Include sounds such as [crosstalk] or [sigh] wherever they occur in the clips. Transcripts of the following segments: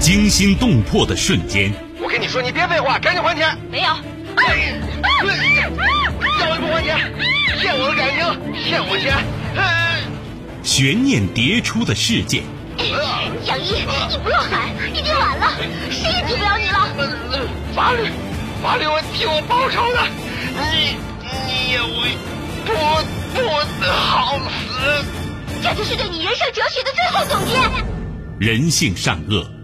惊心动魄的瞬间。我跟你说，你别废话，赶紧还钱。没有。要是不还钱，骗我的感情，骗我钱。悬念迭出的事件。杨一，你不要喊，已经晚了，谁也救不了你了。法律，法律会替我报仇的。你，你也会不不好死。这就是对你人生哲学的最后总结。人性善恶，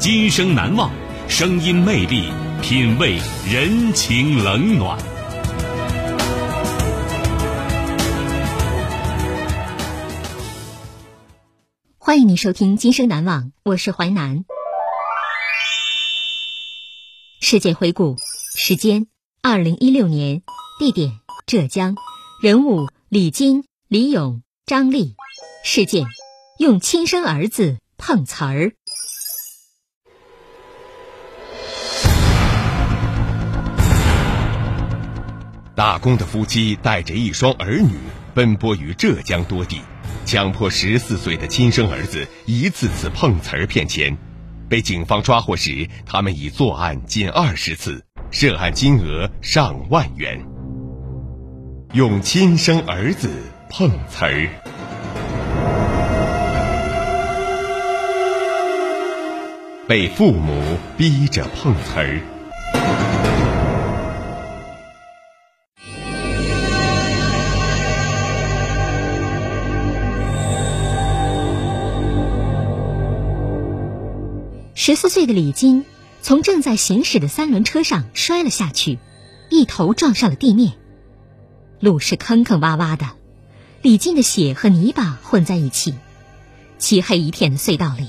今生难忘，声音魅力，品味人情冷暖。欢迎您收听《今生难忘》，我是淮南。世界回顾，时间：二零一六年，地点：浙江，人物：李金、李勇、张丽，事件：用亲生儿子碰瓷儿。打工的夫妻带着一双儿女奔波于浙江多地。强迫十四岁的亲生儿子一次次碰瓷儿骗钱，被警方抓获时，他们已作案近二十次，涉案金额上万元。用亲生儿子碰瓷儿，被父母逼着碰瓷儿。十四岁的李金从正在行驶的三轮车上摔了下去，一头撞上了地面。路是坑坑洼洼的，李金的血和泥巴混在一起。漆黑一片的隧道里，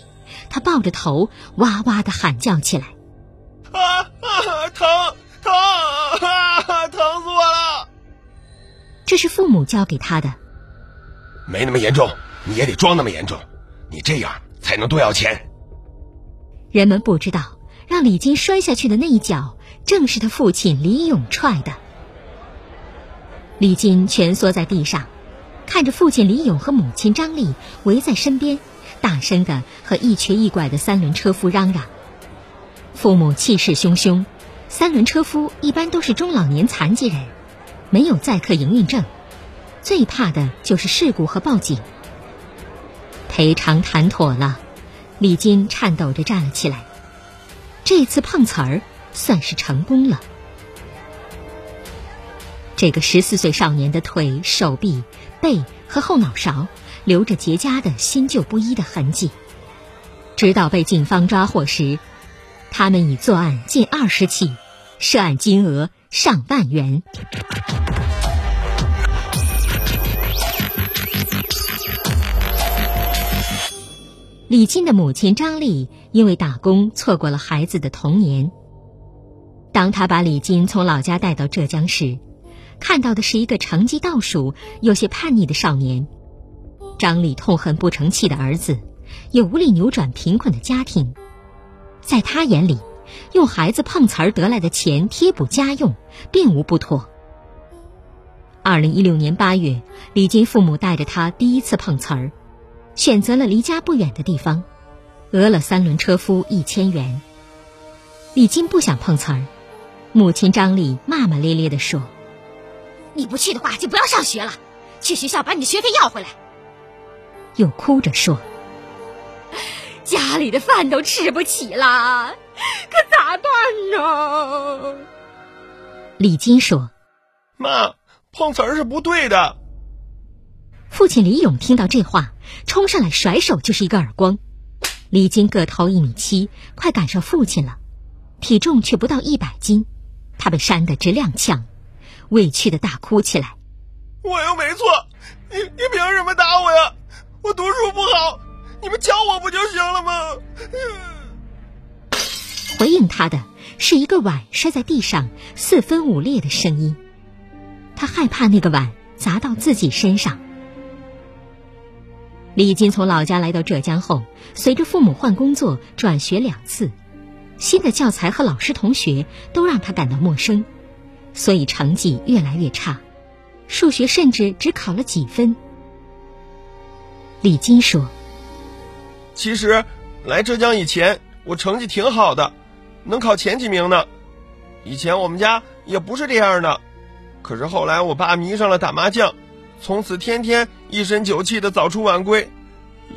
他抱着头哇哇的喊叫起来：“啊啊，疼疼啊，疼死我了！”这是父母教给他的。没那么严重，你也得装那么严重，你这样才能多要钱。人们不知道，让李金摔下去的那一脚，正是他父亲李勇踹的。李金蜷缩在地上，看着父亲李勇和母亲张丽围在身边，大声的和一瘸一拐的三轮车夫嚷嚷。父母气势汹汹，三轮车夫一般都是中老年残疾人，没有载客营运证，最怕的就是事故和报警。赔偿谈妥了。李金颤抖着站了起来，这次碰瓷儿算是成功了。这个十四岁少年的腿、手臂、背和后脑勺留着结痂的新旧不一的痕迹，直到被警方抓获时，他们已作案近二十起，涉案金额上万元。李金的母亲张丽因为打工错过了孩子的童年。当他把李金从老家带到浙江时，看到的是一个成绩倒数、有些叛逆的少年。张丽痛恨不成器的儿子，也无力扭转贫困的家庭。在他眼里，用孩子碰瓷儿得来的钱贴补家用，并无不妥。二零一六年八月，李金父母带着他第一次碰瓷儿。选择了离家不远的地方，讹了三轮车夫一千元。李金不想碰瓷儿，母亲张丽骂骂咧咧地说：“你不去的话，就不要上学了，去学校把你的学费要回来。”又哭着说：“家里的饭都吃不起了，可咋办呢？”李金说：“妈，碰瓷儿是不对的。”父亲李勇听到这话，冲上来甩手就是一个耳光。李金个头一米七，快赶上父亲了，体重却不到一百斤，他被扇得直踉跄，委屈的大哭起来。我又没错，你你凭什么打我呀？我读书不好，你们教我不就行了吗？回应他的是一个碗摔在地上四分五裂的声音。他害怕那个碗砸到自己身上。李金从老家来到浙江后，随着父母换工作、转学两次，新的教材和老师、同学都让他感到陌生，所以成绩越来越差，数学甚至只考了几分。李金说：“其实来浙江以前，我成绩挺好的，能考前几名呢。以前我们家也不是这样的，可是后来我爸迷上了打麻将。”从此天天一身酒气的早出晚归，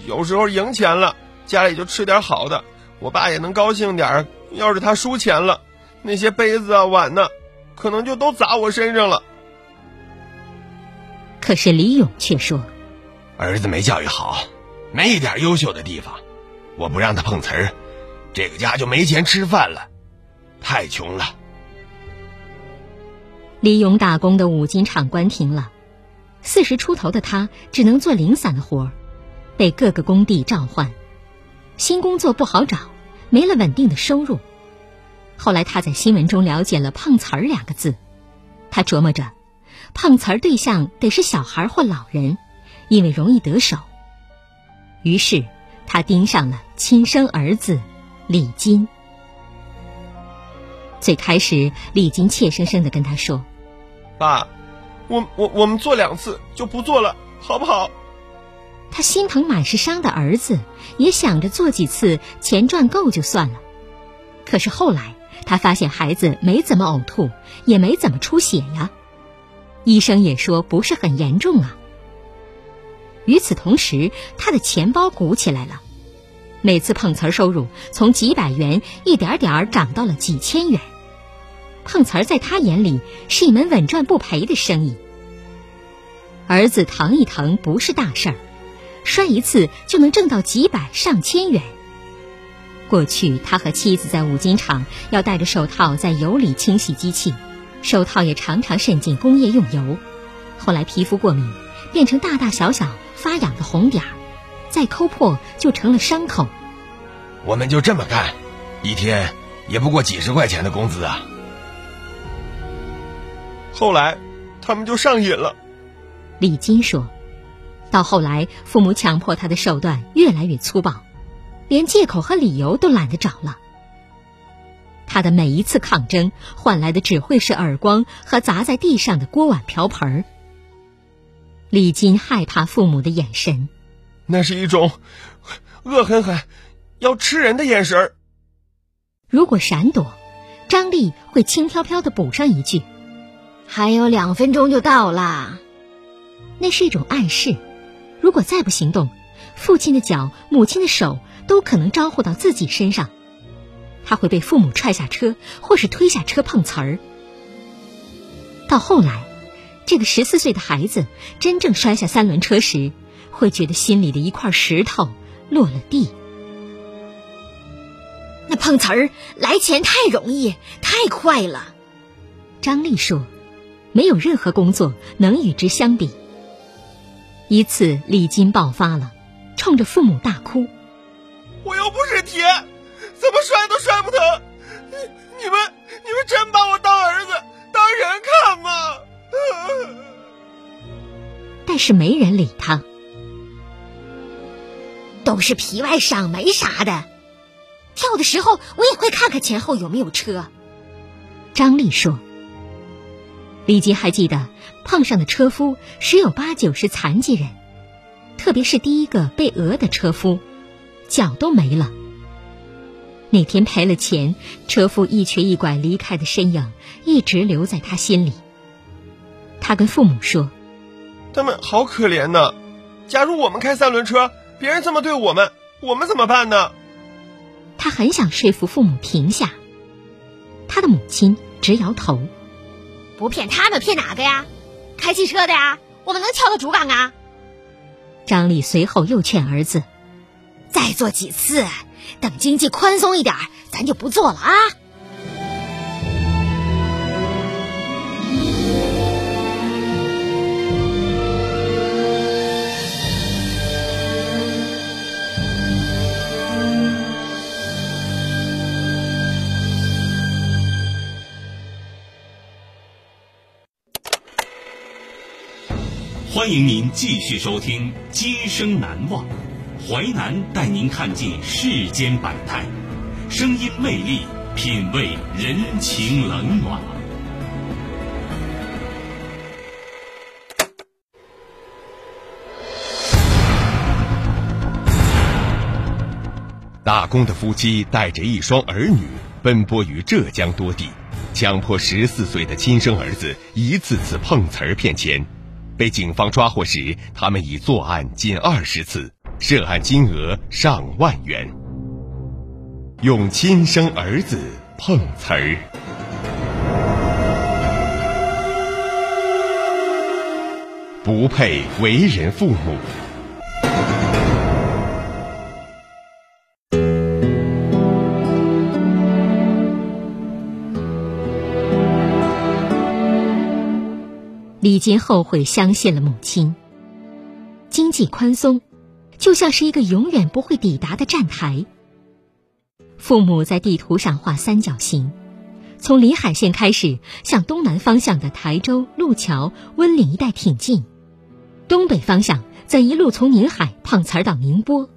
有时候赢钱了，家里就吃点好的，我爸也能高兴点要是他输钱了，那些杯子啊碗呢，可能就都砸我身上了。可是李勇却说：“儿子没教育好，没一点优秀的地方，我不让他碰瓷儿，这个家就没钱吃饭了，太穷了。”李勇打工的五金厂关停了。四十出头的他只能做零散的活儿，被各个工地召唤，新工作不好找，没了稳定的收入。后来他在新闻中了解了“碰瓷儿”两个字，他琢磨着，碰瓷儿对象得是小孩或老人，因为容易得手。于是他盯上了亲生儿子李金。最开始，李金怯生生的跟他说：“爸。”我我我们做两次就不做了，好不好？他心疼满是伤的儿子，也想着做几次钱赚够就算了。可是后来他发现孩子没怎么呕吐，也没怎么出血呀，医生也说不是很严重啊。与此同时，他的钱包鼓起来了，每次碰瓷儿收入从几百元一点点涨到了几千元。碰瓷儿在他眼里是一门稳赚不赔的生意。儿子疼一疼不是大事儿，摔一次就能挣到几百上千元。过去他和妻子在五金厂要戴着手套在油里清洗机器，手套也常常渗进工业用油。后来皮肤过敏，变成大大小小发痒的红点儿，再抠破就成了伤口。我们就这么干，一天也不过几十块钱的工资啊。后来，他们就上瘾了。李金说：“到后来，父母强迫他的手段越来越粗暴，连借口和理由都懒得找了。他的每一次抗争换来的只会是耳光和砸在地上的锅碗瓢盆儿。”李金害怕父母的眼神，那是一种恶狠狠、要吃人的眼神儿。如果闪躲，张丽会轻飘飘的补上一句。还有两分钟就到啦，那是一种暗示。如果再不行动，父亲的脚、母亲的手都可能招呼到自己身上，他会被父母踹下车，或是推下车碰瓷儿。到后来，这个十四岁的孩子真正摔下三轮车时，会觉得心里的一块石头落了地。那碰瓷儿来钱太容易，太快了。张丽说。没有任何工作能与之相比。一次，李金爆发了，冲着父母大哭：“我又不是铁，怎么摔都摔不疼！你、你们、你们真把我当儿子、当人看吗？” [laughs] 但是没人理他。都是皮外伤，没啥的。跳的时候，我也会看看前后有没有车。张丽说。李吉还记得，碰上的车夫十有八九是残疾人，特别是第一个被讹的车夫，脚都没了。那天赔了钱，车夫一瘸一拐离开的身影一直留在他心里。他跟父母说：“他们好可怜呢。假如我们开三轮车，别人这么对我们，我们怎么办呢？”他很想说服父母停下，他的母亲直摇头。不骗他们，骗哪个呀？开汽车的呀，我们能撬到主岗啊！张丽随后又劝儿子：“再做几次，等经济宽松一点，咱就不做了啊！”欢迎您继续收听《今生难忘》，淮南带您看尽世间百态，声音魅力，品味人情冷暖。打工的夫妻带着一双儿女奔波于浙江多地，强迫十四岁的亲生儿子一次次碰瓷儿骗钱。被警方抓获时，他们已作案近二十次，涉案金额上万元。用亲生儿子碰瓷儿，不配为人父母。李金后悔相信了母亲。经济宽松，就像是一个永远不会抵达的站台。父母在地图上画三角形，从临海县开始，向东南方向的台州、路桥、温岭一带挺进；东北方向则一路从宁海碰瓷儿到宁波。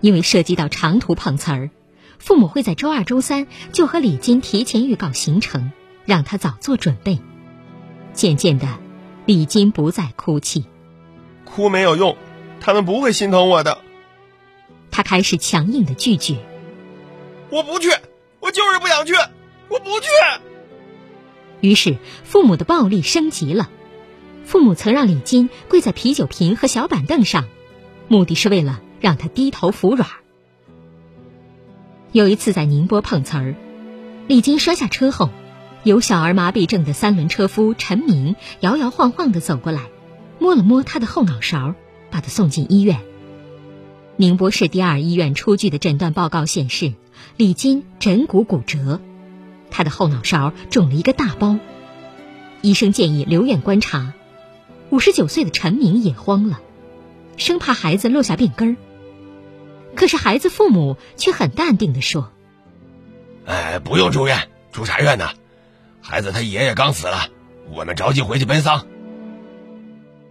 因为涉及到长途碰瓷儿，父母会在周二、周三就和李金提前预告行程，让他早做准备。渐渐的，李金不再哭泣。哭没有用，他们不会心疼我的。他开始强硬的拒绝。我不去，我就是不想去，我不去。于是，父母的暴力升级了。父母曾让李金跪在啤酒瓶和小板凳上，目的是为了让他低头服软。有一次在宁波碰瓷儿，李金摔下车后。有小儿麻痹症的三轮车夫陈明摇摇晃晃的走过来，摸了摸他的后脑勺，把他送进医院。宁波市第二医院出具的诊断报告显示，李金枕骨骨折，他的后脑勺肿了一个大包。医生建议留院观察。五十九岁的陈明也慌了，生怕孩子落下病根儿。可是孩子父母却很淡定的说：“哎，不用住院，住啥院呢？”孩子他爷爷刚死了，我们着急回去奔丧。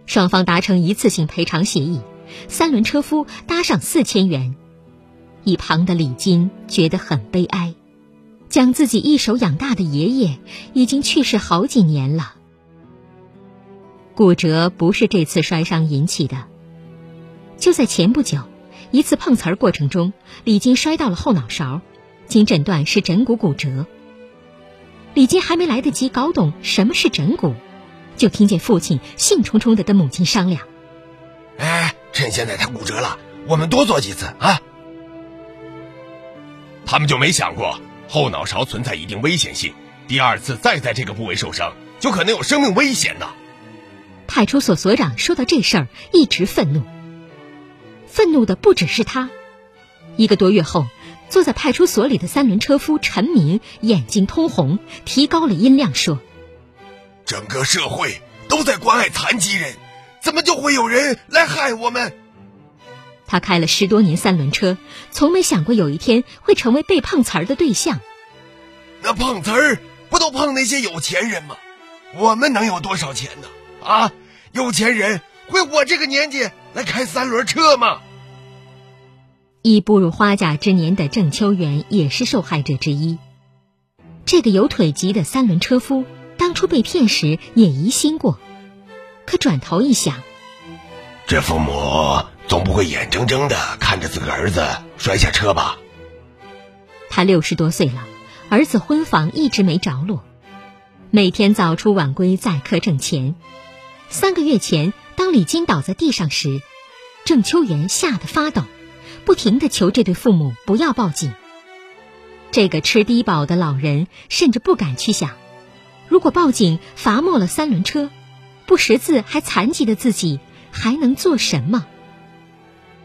双方达成一次性赔偿协议，三轮车夫搭上四千元。一旁的李金觉得很悲哀，将自己一手养大的爷爷已经去世好几年了。骨折不是这次摔伤引起的，就在前不久，一次碰瓷儿过程中，李金摔到了后脑勺，经诊断是枕骨骨折。李金还没来得及搞懂什么是枕骨，就听见父亲兴冲冲的跟母亲商量：“哎，趁现在他骨折了，我们多做几次啊！”他们就没想过后脑勺存在一定危险性，第二次再在这个部位受伤，就可能有生命危险呢。派出所所长说到这事儿，一直愤怒。愤怒的不只是他，一个多月后。坐在派出所里的三轮车夫陈明眼睛通红，提高了音量说：“整个社会都在关爱残疾人，怎么就会有人来害我们？”他开了十多年三轮车，从没想过有一天会成为被碰瓷儿的对象。那碰瓷儿不都碰那些有钱人吗？我们能有多少钱呢？啊，有钱人会我这个年纪来开三轮车吗？已步入花甲之年的郑秋元也是受害者之一。这个有腿疾的三轮车夫当初被骗时也疑心过，可转头一想，这父母总不会眼睁睁的看着自个儿子摔下车吧？他六十多岁了，儿子婚房一直没着落，每天早出晚归载客挣钱。三个月前，当李金倒在地上时，郑秋元吓得发抖。不停的求这对父母不要报警。这个吃低保的老人甚至不敢去想，如果报警罚没了三轮车，不识字还残疾的自己还能做什么？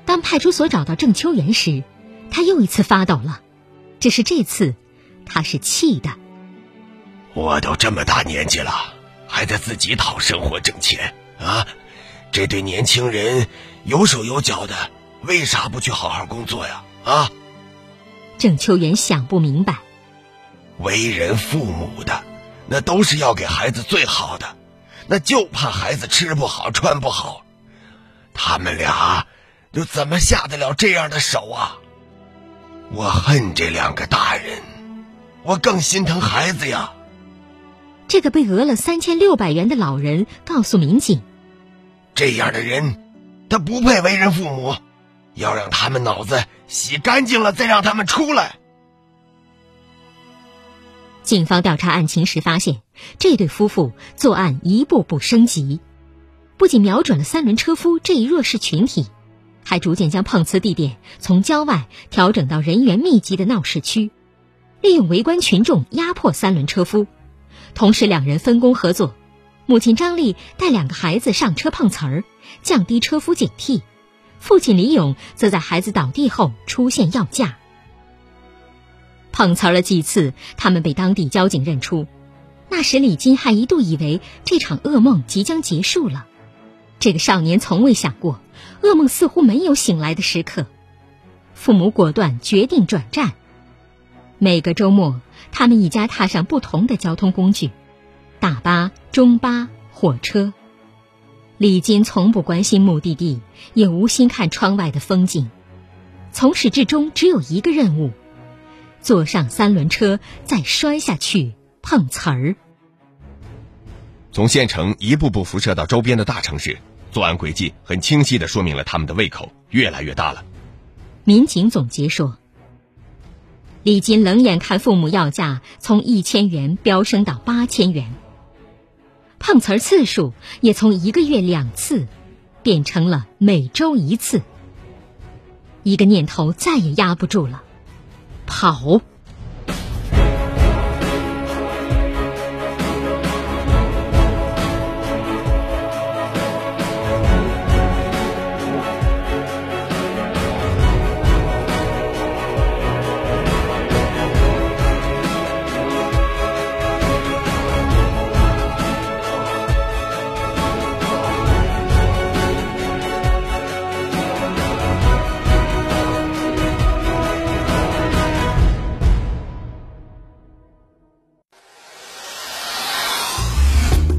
当派出所找到郑秋元时，他又一次发抖了。只是这次，他是气的。我都这么大年纪了，还在自己讨生活挣钱啊！这对年轻人有手有脚的。为啥不去好好工作呀？啊！郑秋元想不明白。为人父母的，那都是要给孩子最好的，那就怕孩子吃不好穿不好。他们俩又怎么下得了这样的手啊？我恨这两个大人，我更心疼孩子呀。这个被讹了三千六百元的老人告诉民警：“这样的人，他不配为人父母，要让他们脑子洗干净了，再让他们出来。”警方调查案情时发现，这对夫妇作案一步步升级，不仅瞄准了三轮车夫这一弱势群体，还逐渐将碰瓷地点从郊外调整到人员密集的闹市区，利用围观群众压迫三轮车夫。同时，两人分工合作，母亲张丽带两个孩子上车碰瓷儿，降低车夫警惕；父亲李勇则在孩子倒地后出现要价。碰瓷儿了几次，他们被当地交警认出。那时，李金还一度以为这场噩梦即将结束了。这个少年从未想过，噩梦似乎没有醒来的时刻。父母果断决定转战。每个周末。他们一家踏上不同的交通工具，大巴、中巴、火车。李金从不关心目的地，也无心看窗外的风景，从始至终只有一个任务：坐上三轮车，再摔下去碰瓷儿。从县城一步步辐射到周边的大城市，作案轨迹很清晰的说明了他们的胃口越来越大了。民警总结说。李金冷眼看父母要价从一千元飙升到八千元，碰瓷儿次数也从一个月两次变成了每周一次。一个念头再也压不住了，跑。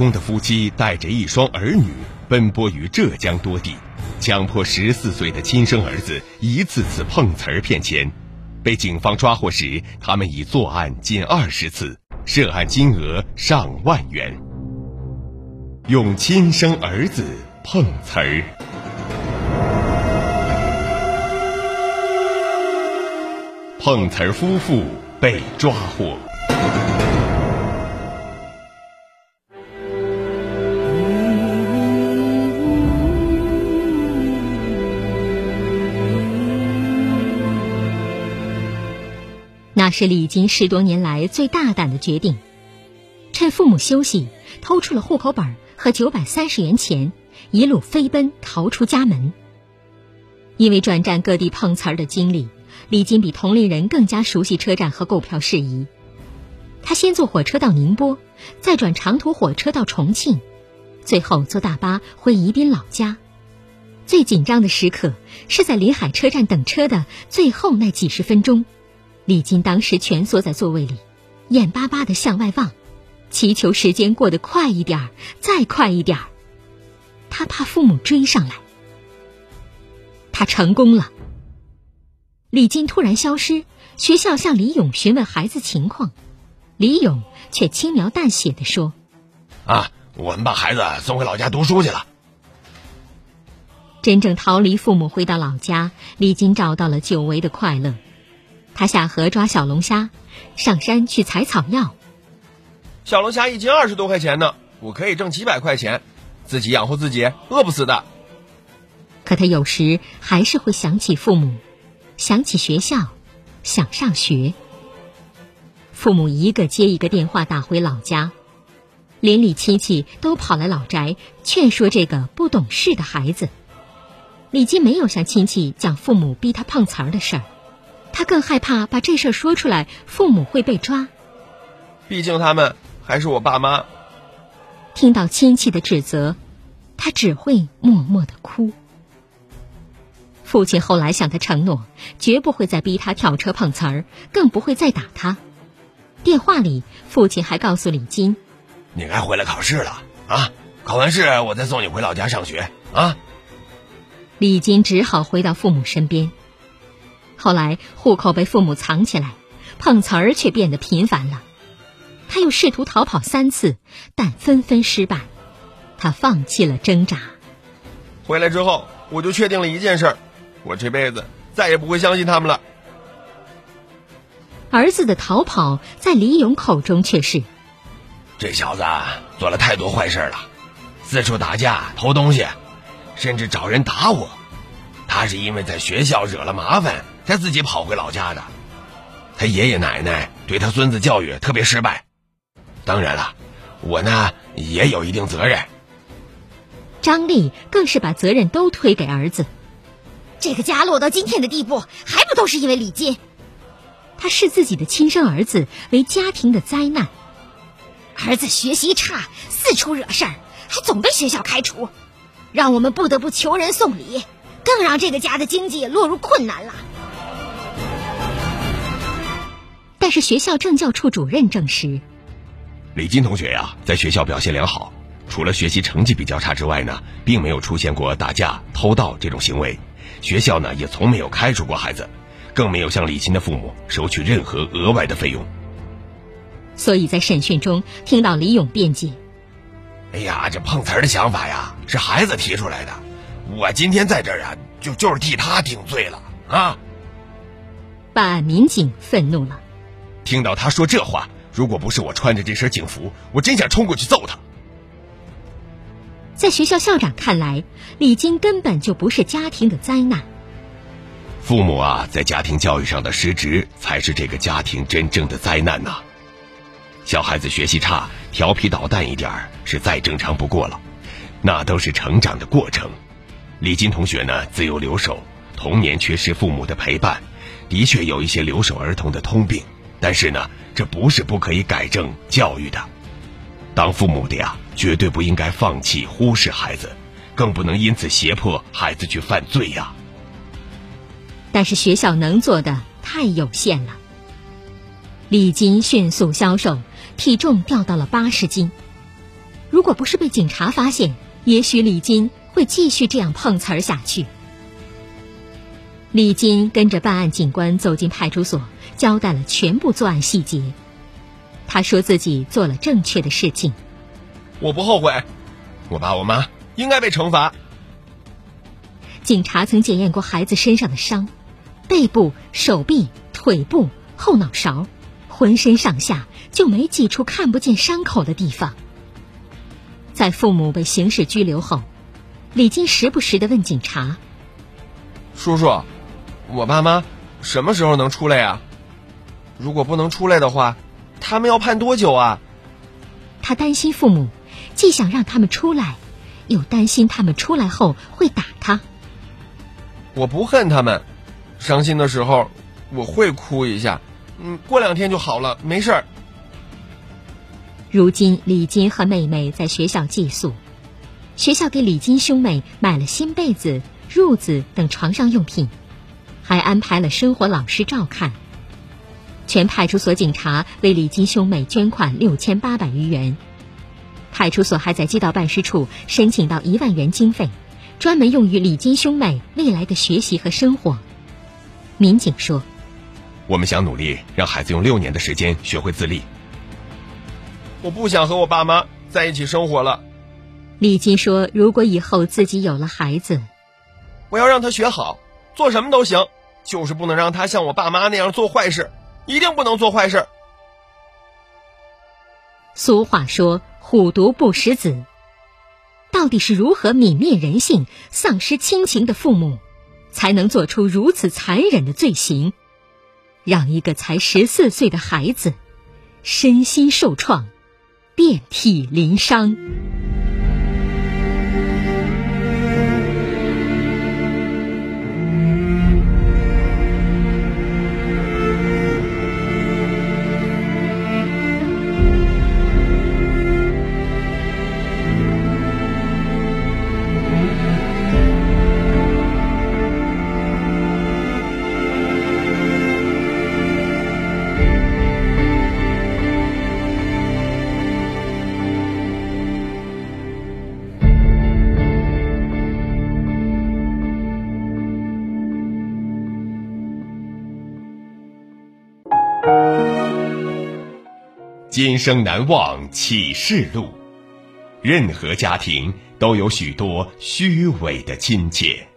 工的夫妻带着一双儿女奔波于浙江多地，强迫十四岁的亲生儿子一次次碰瓷儿骗钱。被警方抓获时，他们已作案近二十次，涉案金额上万元。用亲生儿子碰瓷儿，碰瓷儿夫妇被抓获。是李金十多年来最大胆的决定，趁父母休息，偷出了户口本和九百三十元钱，一路飞奔逃出家门。因为转战各地碰瓷儿的经历，李金比同龄人更加熟悉车站和购票事宜。他先坐火车到宁波，再转长途火车到重庆，最后坐大巴回宜宾老家。最紧张的时刻是在临海车站等车的最后那几十分钟。李金当时蜷缩在座位里，眼巴巴的向外望，祈求时间过得快一点儿，再快一点儿。他怕父母追上来。他成功了。李金突然消失，学校向李勇询问孩子情况，李勇却轻描淡写的说：“啊，我们把孩子送回老家读书去了。”真正逃离父母回到老家，李金找到了久违的快乐。他下河抓小龙虾，上山去采草药。小龙虾一斤二十多块钱呢，我可以挣几百块钱，自己养活自己，饿不死的。可他有时还是会想起父母，想起学校，想上学。父母一个接一个电话打回老家，邻里亲戚都跑来老宅劝说这个不懂事的孩子。李金没有向亲戚讲父母逼他碰瓷儿的事儿，他更害怕把这事儿说出来，父母会被抓。毕竟他们还是我爸妈。听到亲戚的指责，他只会默默的哭。父亲后来向他承诺，绝不会再逼他跳车碰瓷儿，更不会再打他。电话里，父亲还告诉李金：“你该回来考试了啊！考完试我再送你回老家上学啊。”李金只好回到父母身边。后来，户口被父母藏起来，碰瓷儿却变得频繁了。他又试图逃跑三次，但纷纷失败。他放弃了挣扎。回来之后，我就确定了一件事。我这辈子再也不会相信他们了。儿子的逃跑，在李勇口中却是：这小子做了太多坏事了，四处打架、偷东西，甚至找人打我。他是因为在学校惹了麻烦，他自己跑回老家的。他爷爷奶奶对他孙子教育特别失败。当然了，我呢也有一定责任。张丽更是把责任都推给儿子。这个家落到今天的地步，还不都是因为李金？他视自己的亲生儿子为家庭的灾难。儿子学习差，四处惹事儿，还总被学校开除，让我们不得不求人送礼，更让这个家的经济落入困难了。但是学校政教处主任证实，李金同学呀，在学校表现良好，除了学习成绩比较差之外呢，并没有出现过打架、偷盗这种行为。学校呢也从没有开除过孩子，更没有向李金的父母收取任何额外的费用。所以在审讯中听到李勇辩解：“哎呀，这碰瓷儿的想法呀，是孩子提出来的，我今天在这儿啊，就就是替他顶罪了啊！”办案民警愤怒了，听到他说这话，如果不是我穿着这身警服，我真想冲过去揍他。在学校校长看来，李金根本就不是家庭的灾难。父母啊，在家庭教育上的失职，才是这个家庭真正的灾难呐。小孩子学习差、调皮捣蛋一点儿是再正常不过了，那都是成长的过程。李金同学呢，自幼留守，童年缺失父母的陪伴，的确有一些留守儿童的通病。但是呢，这不是不可以改正教育的。当父母的呀。绝对不应该放弃、忽视孩子，更不能因此胁迫孩子去犯罪呀。但是学校能做的太有限了。李金迅速消瘦，体重掉到了八十斤。如果不是被警察发现，也许李金会继续这样碰瓷儿下去。李金跟着办案警官走进派出所，交代了全部作案细节。他说自己做了正确的事情。我不后悔，我爸我妈应该被惩罚。警察曾检验过孩子身上的伤，背部、手臂、腿部、后脑勺，浑身上下就没几处看不见伤口的地方。在父母被刑事拘留后，李金时不时的问警察：“叔叔，我爸妈什么时候能出来呀？如果不能出来的话，他们要判多久啊？”他担心父母。既想让他们出来，又担心他们出来后会打他。我不恨他们，伤心的时候我会哭一下，嗯，过两天就好了，没事儿。如今李金和妹妹在学校寄宿，学校给李金兄妹买了新被子、褥子等床上用品，还安排了生活老师照看。全派出所警察为李金兄妹捐款六千八百余元。派出所还在街道办事处申请到一万元经费，专门用于李金兄妹未来的学习和生活。民警说：“我们想努力让孩子用六年的时间学会自立。我不想和我爸妈在一起生活了。”李金说：“如果以后自己有了孩子，我要让他学好，做什么都行，就是不能让他像我爸妈那样做坏事，一定不能做坏事。”俗话说。虎毒不食子，到底是如何泯灭人性、丧失亲情的父母，才能做出如此残忍的罪行，让一个才十四岁的孩子身心受创，遍体鳞伤。今生难忘启示录，任何家庭都有许多虚伪的亲切。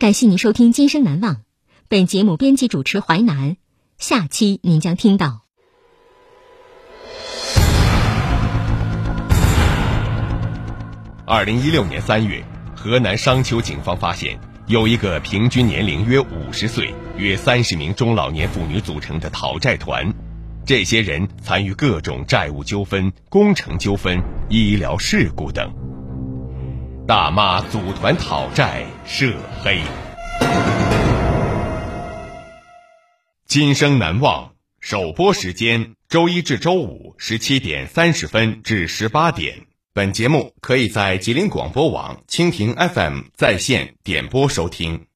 感谢您收听《今生难忘》，本节目编辑主持淮南。下期您将听到。二零一六年三月，河南商丘警方发现有一个平均年龄约五十岁、约三十名中老年妇女组成的讨债团，这些人参与各种债务纠纷、工程纠纷、医疗事故等。大妈组团讨债涉黑，今生难忘。首播时间：周一至周五十七点三十分至十八点。本节目可以在吉林广播网、蜻蜓 FM 在线点播收听。